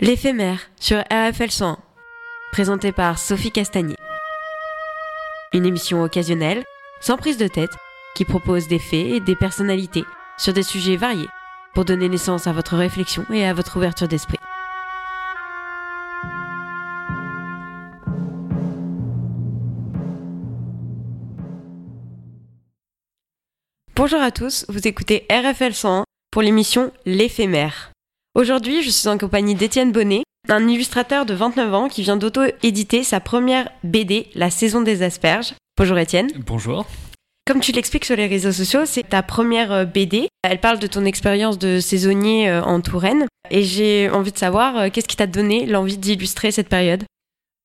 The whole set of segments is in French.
L'éphémère sur RFL 101, présenté par Sophie Castagnier. Une émission occasionnelle, sans prise de tête, qui propose des faits et des personnalités sur des sujets variés pour donner naissance à votre réflexion et à votre ouverture d'esprit. Bonjour à tous, vous écoutez RFL 101 pour l'émission L'éphémère. Aujourd'hui, je suis en compagnie d'Étienne Bonnet, un illustrateur de 29 ans qui vient d'auto-éditer sa première BD, La saison des asperges. Bonjour Étienne. Bonjour. Comme tu l'expliques sur les réseaux sociaux, c'est ta première euh, BD. Elle parle de ton expérience de saisonnier euh, en Touraine. Et j'ai envie de savoir, euh, qu'est-ce qui t'a donné l'envie d'illustrer cette période?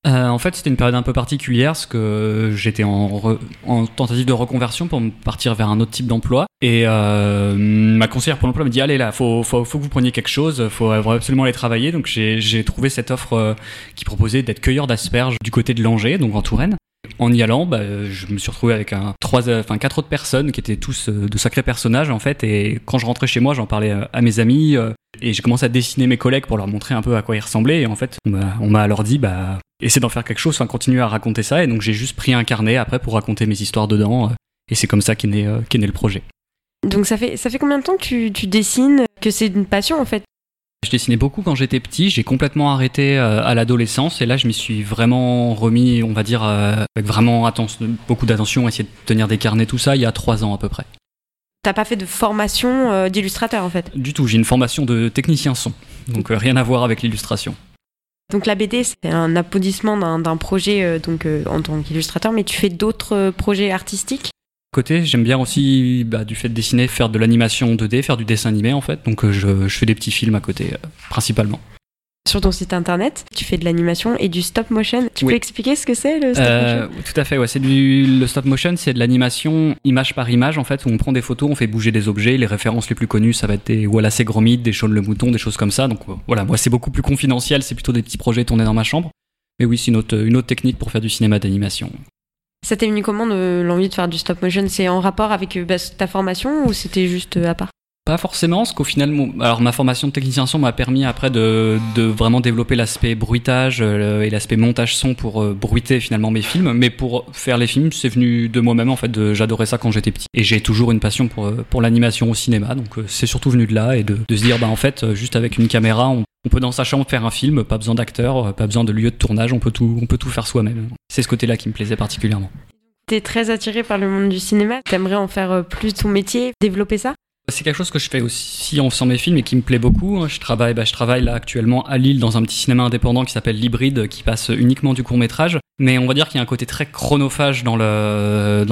Euh, en fait, c'était une période un peu particulière parce que j'étais en, en, tentative de reconversion pour partir vers un autre type d'emploi. Et euh, ma conseillère pour l'emploi me dit allez là, faut, faut, faut, que vous preniez quelque chose, faut absolument aller travailler. Donc j'ai trouvé cette offre euh, qui proposait d'être cueilleur d'asperges du côté de Langeais, donc en Touraine. En y allant, bah, je me suis retrouvé avec un, trois, enfin quatre autres personnes qui étaient tous euh, de sacrés personnages en fait. Et quand je rentrais chez moi, j'en parlais à mes amis et j'ai commencé à dessiner mes collègues pour leur montrer un peu à quoi ils ressemblaient. Et en fait, on m'a alors dit bah essaie d'en faire quelque chose, enfin continuer à raconter ça. Et donc j'ai juste pris un carnet après pour raconter mes histoires dedans. Euh, et c'est comme ça qu'est né, euh, né le projet. Donc ça fait, ça fait combien de temps que tu, tu dessines, que c'est une passion en fait? Je dessinais beaucoup quand j'étais petit, j'ai complètement arrêté euh, à l'adolescence et là je m'y suis vraiment remis, on va dire, avec vraiment beaucoup d'attention, essayer de tenir des carnets, tout ça, il y a trois ans à peu près. T'as pas fait de formation d'illustrateur en fait? Du tout, j'ai une formation de technicien son, donc rien à voir avec l'illustration. Donc la BD, c'est un applaudissement d'un projet euh, donc euh, en tant qu'illustrateur, mais tu fais d'autres euh, projets artistiques? Côté, j'aime bien aussi bah, du fait de dessiner, faire de l'animation 2D, faire du dessin animé en fait. Donc je, je fais des petits films à côté principalement. Sur ton site internet, tu fais de l'animation et du stop motion. Tu peux expliquer ce que c'est le stop euh, motion? Tout à fait, ouais. C'est du le stop motion, c'est de l'animation image par image en fait, où on prend des photos, on fait bouger des objets. Les références les plus connues, ça va être des Wallace et Gromit, des Shaun le mouton, des choses comme ça. Donc voilà, moi c'est beaucoup plus confidentiel, c'est plutôt des petits projets tournés dans ma chambre. Mais oui, c'est une autre, une autre technique pour faire du cinéma d'animation. Ça t'est venu comment l'envie de faire du stop motion? C'est en rapport avec euh, bah, ta formation ou c'était juste euh, à part? Pas forcément, parce qu'au final, alors ma formation de technicien son m'a permis après de, de vraiment développer l'aspect bruitage euh, et l'aspect montage son pour euh, bruiter finalement mes films. Mais pour faire les films, c'est venu de moi-même en fait. J'adorais ça quand j'étais petit, et j'ai toujours une passion pour euh, pour l'animation au cinéma. Donc c'est surtout venu de là et de, de se dire bah en fait juste avec une caméra, on, peut dans sa chambre faire un film, pas besoin d'acteurs, pas besoin de lieu de tournage, on peut tout on peut tout faire soi-même. C'est ce côté-là qui me plaisait particulièrement. T'es très attiré par le monde du cinéma. T'aimerais en faire plus ton métier, développer ça? C'est quelque chose que je fais aussi en faisant mes films et qui me plaît beaucoup. Je travaille, bah, je travaille là actuellement à Lille dans un petit cinéma indépendant qui s'appelle L'Hybride, qui passe uniquement du court métrage. Mais on va dire qu'il y a un côté très chronophage dans la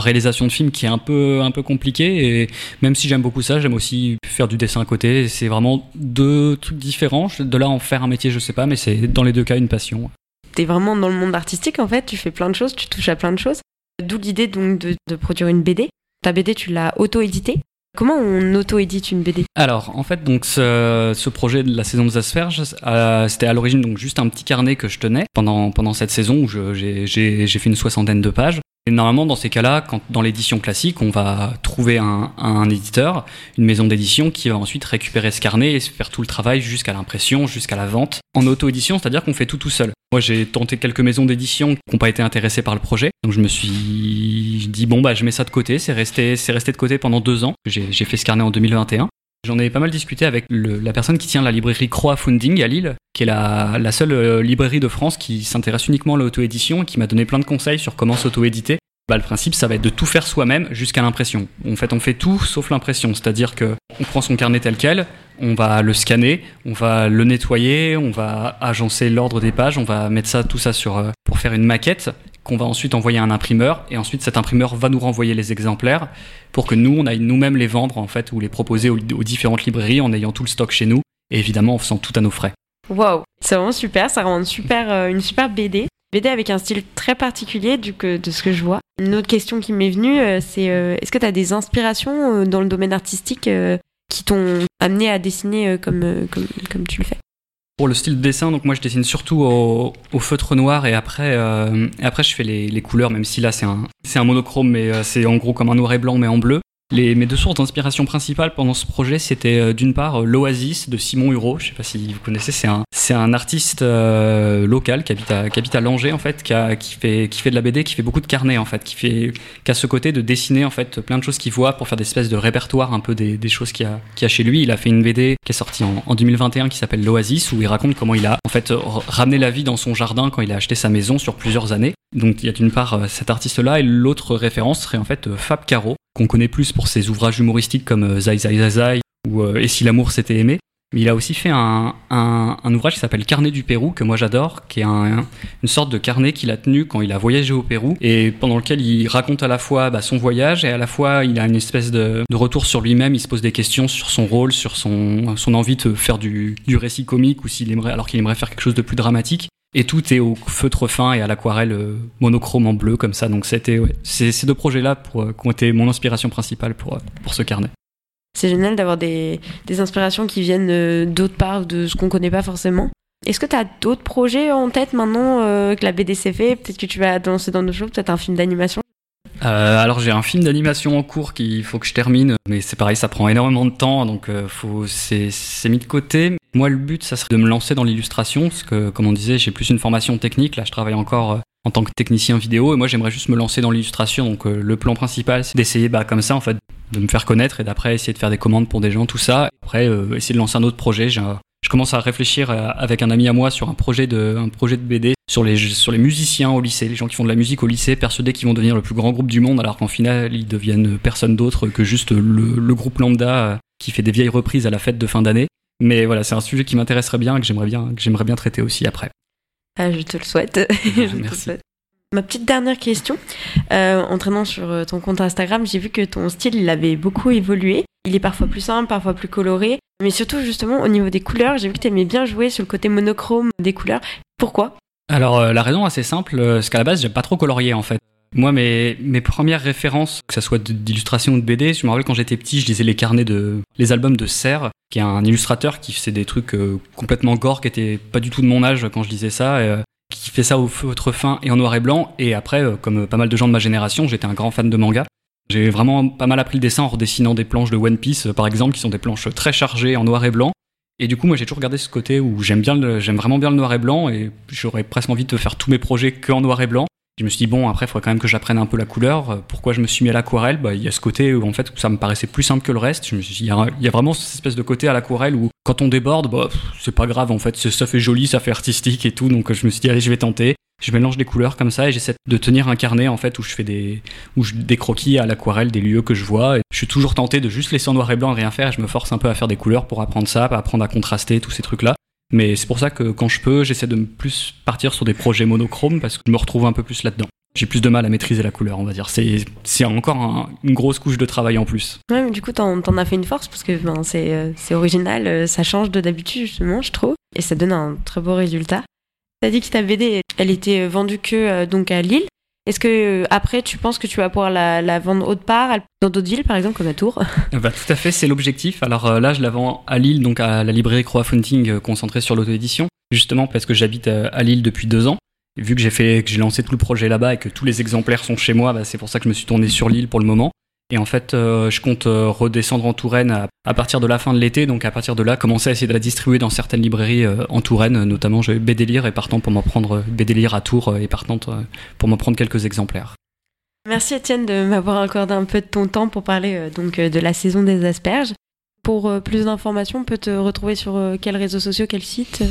réalisation de films qui est un peu, un peu compliqué. Et même si j'aime beaucoup ça, j'aime aussi faire du dessin à côté. C'est vraiment deux trucs différents. De là en faire un métier, je sais pas, mais c'est dans les deux cas une passion. T'es vraiment dans le monde artistique en fait. Tu fais plein de choses, tu touches à plein de choses. D'où l'idée donc de produire une BD. Ta BD, tu l'as auto-éditée? Comment on auto-édite une BD Alors, en fait, donc ce, projet de la saison des asperges, euh, c'était à l'origine donc juste un petit carnet que je tenais pendant pendant cette saison où j'ai fait une soixantaine de pages. Et normalement, dans ces cas-là, dans l'édition classique, on va trouver un, éditeur, une maison d'édition qui va ensuite récupérer ce carnet et faire tout le travail jusqu'à l'impression, jusqu'à la vente. En auto-édition, c'est-à-dire qu'on fait tout tout seul. Moi, j'ai tenté quelques maisons d'édition qui n'ont pas été intéressées par le projet, donc je me suis dit bon bah je mets ça de côté. C'est resté, c'est resté de côté pendant deux ans. J'ai fait ce carnet en 2021. J'en ai pas mal discuté avec la personne qui tient la librairie Croix Funding à Lille, qui est la, la seule euh, librairie de France qui s'intéresse uniquement à l'auto-édition et qui m'a donné plein de conseils sur comment s'auto-éditer. Bah, le principe, ça va être de tout faire soi-même jusqu'à l'impression. En fait, on fait tout sauf l'impression, c'est-à-dire que on prend son carnet tel quel, on va le scanner, on va le nettoyer, on va agencer l'ordre des pages, on va mettre ça, tout ça sur euh, pour faire une maquette qu'on va ensuite envoyer à un imprimeur et ensuite cet imprimeur va nous renvoyer les exemplaires pour que nous on aille nous-mêmes les vendre en fait ou les proposer aux, différentes librairies en ayant tout le stock chez nous et évidemment en faisant tout à nos frais. Waouh, c'est vraiment super, ça rend une super, euh, une super BD. BD avec un style très particulier du que, de ce que je vois. Une autre question qui m'est venue, euh, c'est euh, est-ce que tu as des inspirations dans le domaine artistique qui t'ont amené à dessiner comme, comme, comme tu le fais? Pour le style de dessin, donc moi je dessine surtout au, feutre noir et après, euh, après je fais les, couleurs, même si là c'est un, c'est un monochrome, mais c'est en gros comme un noir et blanc mais en bleu. Les, mes deux sources d'inspiration principales pendant ce projet, c'était euh, d'une part euh, l'Oasis de Simon Hureau. Je sais pas si vous connaissez, c'est un, c'est un artiste euh, local qui habite, à, qui habite à Langeais en fait, qui, a, qui, fait, qui fait de la BD, qui fait beaucoup de carnets en fait, qui, fait, qui a ce côté de dessiner en fait plein de choses qu'il voit pour faire des espèces de répertoire un peu des, des choses qu'il a, qu'il a chez lui. Il a fait une BD qui est sortie en, en 2021 qui s'appelle l'Oasis où il raconte comment il a en fait ramené la vie dans son jardin quand il a acheté sa maison sur plusieurs années. Donc il y a d'une part cet artiste-là et l'autre référence serait en fait Fab Caro qu'on connaît plus pour ses ouvrages humoristiques comme euh, Zai Zai Zai ou euh, Et si l'amour s'était aimé. Mais il a aussi fait un, un, un ouvrage qui s'appelle Carnet du Pérou, que moi j'adore, qui est un, une sorte de carnet qu'il a tenu quand il a voyagé au Pérou, et pendant lequel il raconte à la fois bah, son voyage, et à la fois il a une espèce de, de retour sur lui-même, il se pose des questions sur son rôle, sur son, son envie de faire du, du récit comique, ou s'il aimerait, alors qu'il aimerait faire quelque chose de plus dramatique. Et tout est au feutre fin et à l'aquarelle euh, monochrome en bleu comme ça. Donc c'était ouais, ces deux projets-là euh, qui ont été mon inspiration principale pour, euh, pour ce carnet. C'est génial d'avoir des, des, inspirations qui viennent d'autre part, de ce qu'on connaît pas forcément. Est-ce que tu as d'autres projets en tête maintenant euh, que la BDC fait? Peut-être que tu vas te lancer dans d'autres choses, peut-être un film d'animation? Euh, alors j'ai un film d'animation en cours qu'il faut que je termine, mais c'est pareil, ça prend énormément de temps, donc euh, c'est mis de côté. Moi le but, ça serait de me lancer dans l'illustration, parce que comme on disait, j'ai plus une formation technique. Là, je travaille encore euh, en tant que technicien vidéo, et moi j'aimerais juste me lancer dans l'illustration. Donc euh, le plan principal, c'est d'essayer, bah, comme ça en fait, de me faire connaître et d'après essayer de faire des commandes pour des gens, tout ça. Après, euh, essayer de lancer un autre projet. Je commence à réfléchir avec un ami à moi sur un projet de, BD sur les, musiciens au lycée, les gens qui font de la musique au lycée, persuadés qu'ils vont devenir le plus grand groupe du monde, alors qu'en final, ils deviennent personne d'autre que juste le, groupe lambda qui fait des vieilles reprises à la fête de fin d'année. Mais voilà, c'est un sujet qui m'intéresserait bien et que j'aimerais bien, que j'aimerais bien traiter aussi après. Ah, je te le souhaite. je Merci. Te le souhaite. Ma petite dernière question, euh, en traînant sur ton compte Instagram, j'ai vu que ton style il avait beaucoup évolué. Il est parfois plus simple, parfois plus coloré, mais surtout justement au niveau des couleurs, j'ai vu que tu aimais bien jouer sur le côté monochrome des couleurs. Pourquoi? Alors euh, la raison assez simple, euh, c'est qu'à la base j'aime pas trop colorier en fait. Moi, mes, mes premières références, que ce soit d'illustration ou de BD, je me rappelle quand j'étais petit, je lisais les carnets de, les albums de Serre, qui est un illustrateur qui faisait des trucs euh, complètement gore, qui était pas du tout de mon âge quand je lisais ça, et, euh, qui fait ça au feutre fin et en noir et blanc. Et après, euh, comme pas mal de gens de ma génération, j'étais un grand fan de manga. J'ai vraiment pas mal appris le dessin en redessinant des planches de One Piece, par exemple, qui sont des planches très chargées en noir et blanc. Et du coup, moi, j'ai toujours regardé ce côté où j'aime bien, j'aime vraiment bien le noir et blanc, et j'aurais presque envie de faire tous mes projets que en noir et blanc. Je me suis dit, bon, après, il faudrait quand même que j'apprenne un peu la couleur. Pourquoi je me suis mis à l'aquarelle? Bah, Il y a ce côté où, en fait, ça me paraissait plus simple que le reste. Il y, a, vraiment cette espèce de côté à l'aquarelle où, quand on déborde, bah, c'est pas grave, en fait, ça fait joli, ça fait artistique et tout. Donc, je me suis dit, allez, je vais tenter. Je mélange des couleurs comme ça et j'essaie de tenir un carnet, en fait, où je fais des, où je, des croquis à l'aquarelle des lieux que je vois. Et je suis toujours tenté de juste laisser en noir et blanc et rien faire. Et je me force un peu à faire des couleurs pour apprendre ça, apprendre à contraster tous ces trucs-là. Mais c'est pour ça que quand je peux, j'essaie de plus partir sur des projets monochromes parce que je me retrouve un peu plus là-dedans j'ai plus de mal à maîtriser la couleur, on va dire. C'est, encore un, une grosse couche de travail en plus. Ouais, mais du coup, t'en, as fait une force parce que ben, c'est, euh, c'est original, euh, ça change de d'habitude, justement, je trouve. Et ça donne un très beau résultat. T'as dit que ta BD, elle était vendue que euh, donc à Lille. Est-ce que euh, après, tu penses que tu vas pouvoir la, vendre autre part, dans d'autres villes, par exemple, comme à Tours? Bah, Tout à fait, c'est l'objectif. Alors euh, là, je la vends à Lille, donc à la librairie Crowdfunding euh, concentrée sur l'auto-édition, justement parce que j'habite à Lille depuis deux ans. Vu que j'ai fait, que j'ai lancé tout le projet là-bas et que tous les exemplaires sont chez moi, bah, c'est pour ça que je me suis tourné sur l'île pour le moment. Et en fait, euh, je compte euh, redescendre en Touraine à, à, partir de la fin de l'été, donc à partir de là, commencer à essayer de la distribuer dans certaines librairies euh, en Touraine, notamment j'ai BD-Lire et partant pour m'en prendre BD-Lire à Tours et partant pour m'en prendre quelques exemplaires. Merci Étienne de m'avoir accordé un peu de ton temps pour parler donc de la saison des asperges. Pour plus d'informations, on peut te retrouver sur quels réseaux sociaux, quel site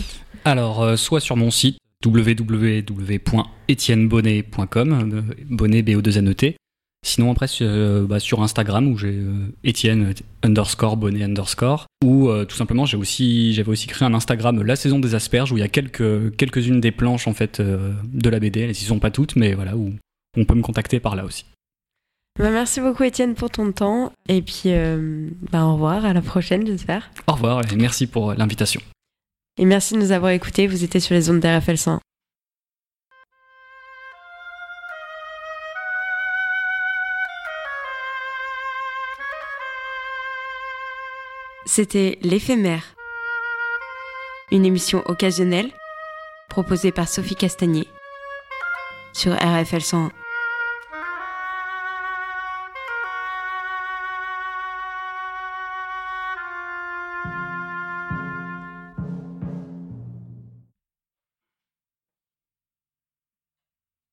Alors, soit sur mon site www.etiennebonnet.com, bonnet b o 2 n e t Sinon après euh, bah, sur Instagram où j'ai euh, Etienne underscore bonnet underscore ou euh, tout simplement j'ai aussi j'avais aussi créé un Instagram la saison des asperges où il y a quelques quelques-unes des planches en fait de la BD elles y sont pas toutes mais voilà où on peut me contacter par là aussi. Bah, merci beaucoup Étienne pour ton temps et puis bah, au revoir à la prochaine j'espère. Au revoir et merci pour l'invitation. Et merci de nous avoir écoutés, vous étiez sur les ondes d'RFL 100. C'était L'éphémère, une émission occasionnelle proposée par Sophie Castagnier sur RFL 101.